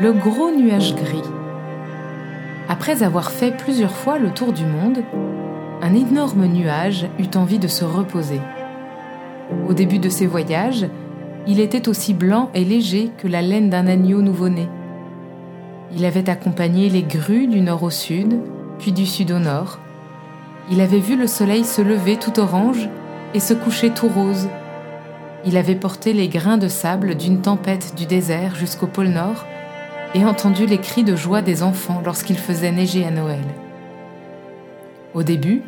le gros nuage gris. Après avoir fait plusieurs fois le tour du monde, un énorme nuage eut envie de se reposer. Au début de ses voyages, il était aussi blanc et léger que la laine d'un agneau nouveau-né. Il avait accompagné les grues du nord au sud, puis du sud au nord. Il avait vu le soleil se lever tout orange et se coucher tout rose. Il avait porté les grains de sable d'une tempête du désert jusqu'au pôle Nord et entendu les cris de joie des enfants lorsqu'il faisait neiger à Noël. Au début,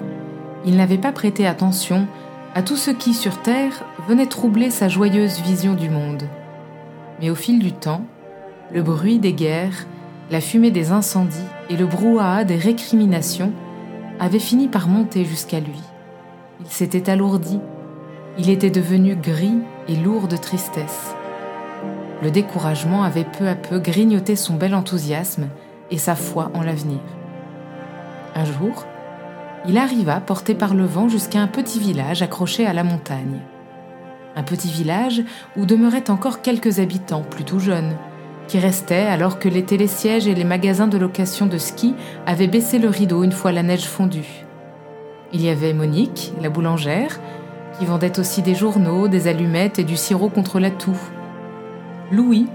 il n'avait pas prêté attention à tout ce qui, sur Terre, venait troubler sa joyeuse vision du monde. Mais au fil du temps, le bruit des guerres, la fumée des incendies et le brouhaha des récriminations avaient fini par monter jusqu'à lui. Il s'était alourdi, il était devenu gris et lourd de tristesse. Le découragement avait peu à peu grignoté son bel enthousiasme et sa foi en l'avenir. Un jour, il arriva porté par le vent jusqu'à un petit village accroché à la montagne. Un petit village où demeuraient encore quelques habitants plutôt jeunes, qui restaient alors que les télésièges et les magasins de location de ski avaient baissé le rideau une fois la neige fondue. Il y avait Monique, la boulangère, qui vendait aussi des journaux, des allumettes et du sirop contre la toux. Louis,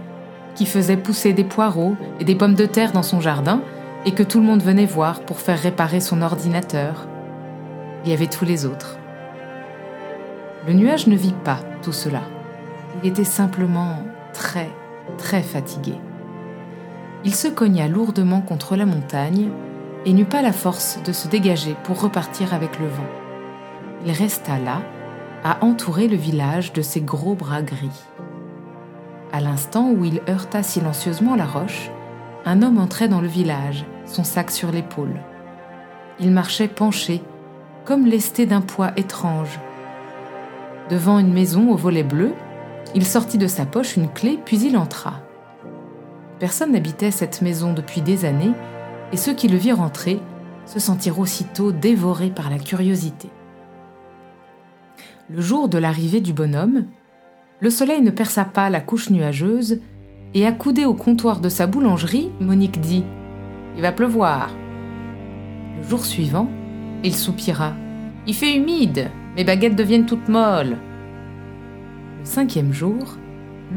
qui faisait pousser des poireaux et des pommes de terre dans son jardin et que tout le monde venait voir pour faire réparer son ordinateur. Il y avait tous les autres. Le nuage ne vit pas tout cela. Il était simplement très, très fatigué. Il se cogna lourdement contre la montagne et n'eut pas la force de se dégager pour repartir avec le vent. Il resta là, à entourer le village de ses gros bras gris. À l'instant où il heurta silencieusement la roche, un homme entrait dans le village, son sac sur l'épaule. Il marchait penché, comme lesté d'un poids étrange. Devant une maison au volet bleu, il sortit de sa poche une clé, puis il entra. Personne n'habitait cette maison depuis des années, et ceux qui le virent entrer se sentirent aussitôt dévorés par la curiosité. Le jour de l'arrivée du bonhomme, le soleil ne perça pas la couche nuageuse, et accoudé au comptoir de sa boulangerie, Monique dit Il va pleuvoir. Le jour suivant, il soupira Il fait humide, mes baguettes deviennent toutes molles. Le cinquième jour,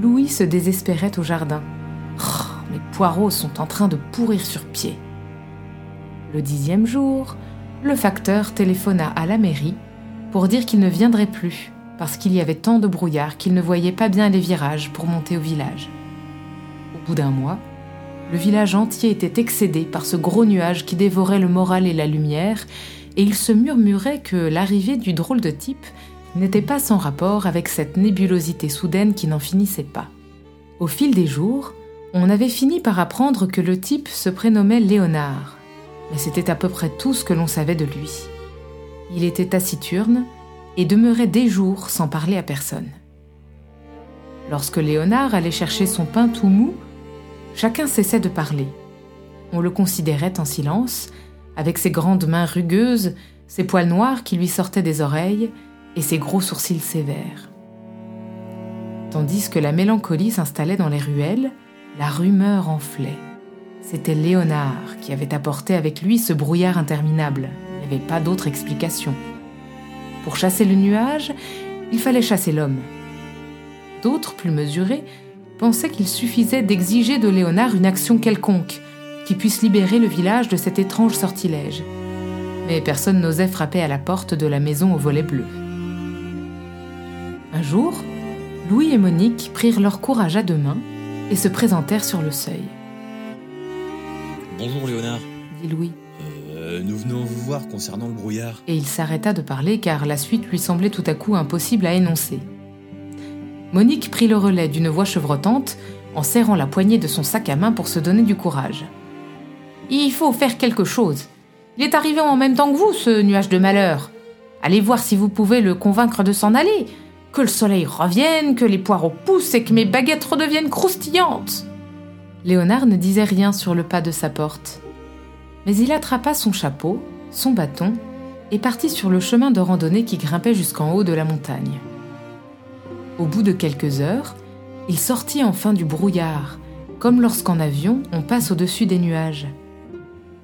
Louis se désespérait au jardin. Oh, mes poireaux sont en train de pourrir sur pied. Le dixième jour, le facteur téléphona à la mairie pour dire qu'il ne viendrait plus parce qu'il y avait tant de brouillard qu'il ne voyait pas bien les virages pour monter au village. Au bout d'un mois, le village entier était excédé par ce gros nuage qui dévorait le moral et la lumière, et il se murmurait que l'arrivée du drôle de type n'était pas sans rapport avec cette nébulosité soudaine qui n'en finissait pas. Au fil des jours, on avait fini par apprendre que le type se prénommait Léonard, mais c'était à peu près tout ce que l'on savait de lui. Il était taciturne et demeurait des jours sans parler à personne. Lorsque Léonard allait chercher son pain tout mou, chacun cessait de parler. On le considérait en silence, avec ses grandes mains rugueuses, ses poils noirs qui lui sortaient des oreilles et ses gros sourcils sévères. Tandis que la mélancolie s'installait dans les ruelles, la rumeur enflait. C'était Léonard qui avait apporté avec lui ce brouillard interminable avait pas d'autre explication. Pour chasser le nuage, il fallait chasser l'homme. D'autres, plus mesurés, pensaient qu'il suffisait d'exiger de Léonard une action quelconque qui puisse libérer le village de cet étrange sortilège. Mais personne n'osait frapper à la porte de la maison au volet bleu. Un jour, Louis et Monique prirent leur courage à deux mains et se présentèrent sur le seuil. Bonjour Léonard, dit Louis. Euh, nous venons vous voir concernant le brouillard. Et il s'arrêta de parler car la suite lui semblait tout à coup impossible à énoncer. Monique prit le relais d'une voix chevrotante en serrant la poignée de son sac à main pour se donner du courage. Il faut faire quelque chose. Il est arrivé en même temps que vous, ce nuage de malheur. Allez voir si vous pouvez le convaincre de s'en aller. Que le soleil revienne, que les poireaux poussent et que mes baguettes redeviennent croustillantes. Léonard ne disait rien sur le pas de sa porte mais il attrapa son chapeau, son bâton, et partit sur le chemin de randonnée qui grimpait jusqu'en haut de la montagne. Au bout de quelques heures, il sortit enfin du brouillard, comme lorsqu'en avion on passe au-dessus des nuages.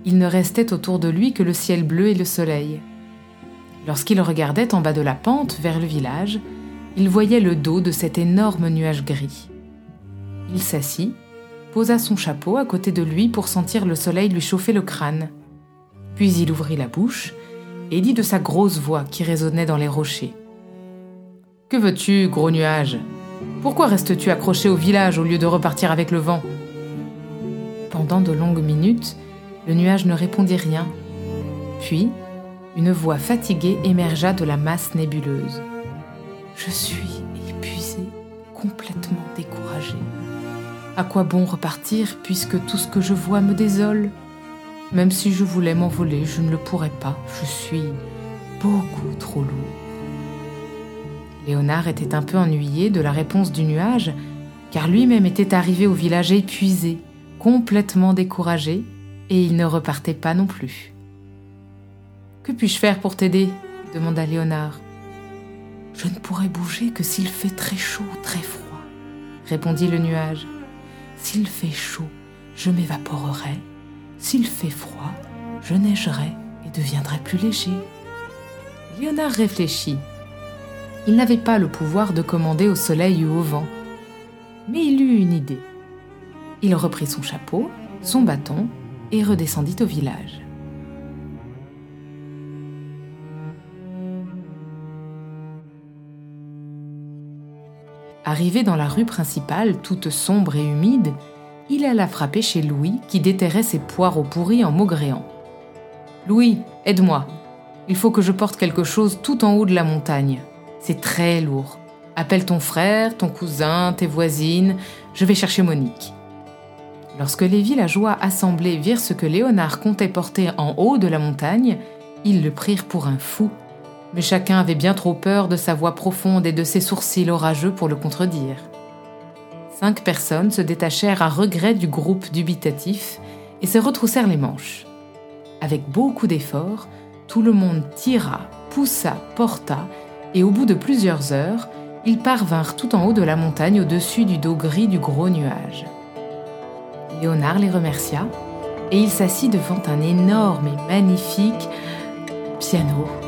Il ne restait autour de lui que le ciel bleu et le soleil. Lorsqu'il regardait en bas de la pente vers le village, il voyait le dos de cet énorme nuage gris. Il s'assit, posa son chapeau à côté de lui pour sentir le soleil lui chauffer le crâne. Puis il ouvrit la bouche et dit de sa grosse voix qui résonnait dans les rochers. Que veux-tu, gros nuage? Pourquoi restes-tu accroché au village au lieu de repartir avec le vent? Pendant de longues minutes, le nuage ne répondit rien. Puis, une voix fatiguée émergea de la masse nébuleuse. Je suis À quoi bon repartir puisque tout ce que je vois me désole? Même si je voulais m'envoler, je ne le pourrais pas. Je suis beaucoup trop lourd. Léonard était un peu ennuyé de la réponse du nuage, car lui-même était arrivé au village épuisé, complètement découragé, et il ne repartait pas non plus. Que puis-je faire pour t'aider? demanda Léonard. Je ne pourrai bouger que s'il fait très chaud, très froid, répondit le nuage. S'il fait chaud, je m'évaporerai. S'il fait froid, je neigerai et deviendrai plus léger. Léonard réfléchit. Il n'avait pas le pouvoir de commander au soleil ou au vent. Mais il eut une idée. Il reprit son chapeau, son bâton et redescendit au village. Arrivé dans la rue principale, toute sombre et humide, il alla frapper chez Louis qui déterrait ses poireaux pourris en maugréant. Louis, aide-moi. Il faut que je porte quelque chose tout en haut de la montagne. C'est très lourd. Appelle ton frère, ton cousin, tes voisines. Je vais chercher Monique. Lorsque les villageois assemblés virent ce que Léonard comptait porter en haut de la montagne, ils le prirent pour un fou mais chacun avait bien trop peur de sa voix profonde et de ses sourcils orageux pour le contredire. Cinq personnes se détachèrent à regret du groupe dubitatif et se retroussèrent les manches. Avec beaucoup d'efforts, tout le monde tira, poussa, porta, et au bout de plusieurs heures, ils parvinrent tout en haut de la montagne au-dessus du dos gris du gros nuage. Léonard les remercia, et il s'assit devant un énorme et magnifique piano.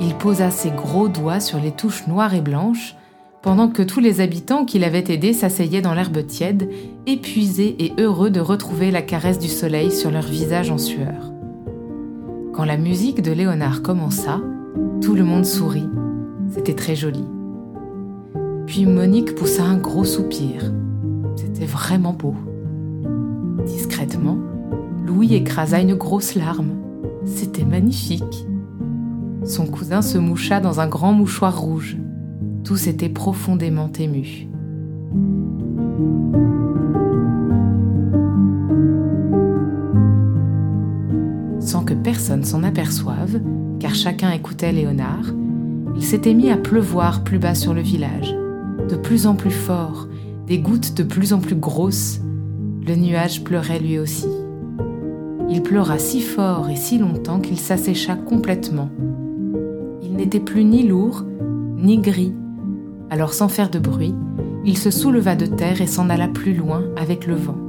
Il posa ses gros doigts sur les touches noires et blanches, pendant que tous les habitants qui l'avaient aidé s'asseyaient dans l'herbe tiède, épuisés et heureux de retrouver la caresse du soleil sur leur visage en sueur. Quand la musique de Léonard commença, tout le monde sourit. C'était très joli. Puis Monique poussa un gros soupir. C'était vraiment beau. Discrètement, Louis écrasa une grosse larme. C'était magnifique. Son cousin se moucha dans un grand mouchoir rouge. Tous étaient profondément émus. Sans que personne s'en aperçoive, car chacun écoutait Léonard, il s'était mis à pleuvoir plus bas sur le village, de plus en plus fort, des gouttes de plus en plus grosses. Le nuage pleurait lui aussi. Il pleura si fort et si longtemps qu'il s'assécha complètement n'était plus ni lourd, ni gris. Alors sans faire de bruit, il se souleva de terre et s'en alla plus loin avec le vent.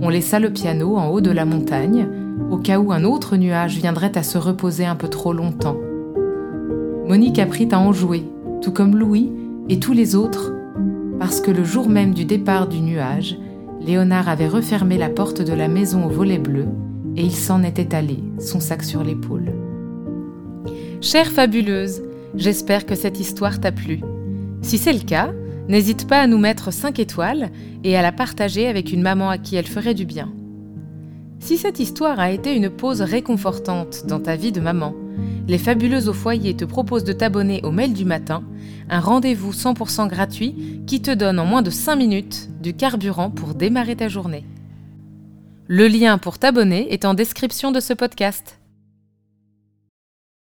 On laissa le piano en haut de la montagne, au cas où un autre nuage viendrait à se reposer un peu trop longtemps. Monique apprit à en jouer, tout comme Louis et tous les autres, parce que le jour même du départ du nuage, Léonard avait refermé la porte de la maison au volet bleu et il s'en était allé, son sac sur l'épaule. Chère fabuleuse, j'espère que cette histoire t'a plu. Si c'est le cas, N'hésite pas à nous mettre 5 étoiles et à la partager avec une maman à qui elle ferait du bien. Si cette histoire a été une pause réconfortante dans ta vie de maman, les Fabuleuses au foyer te proposent de t'abonner au mail du matin, un rendez-vous 100% gratuit qui te donne en moins de 5 minutes du carburant pour démarrer ta journée. Le lien pour t'abonner est en description de ce podcast.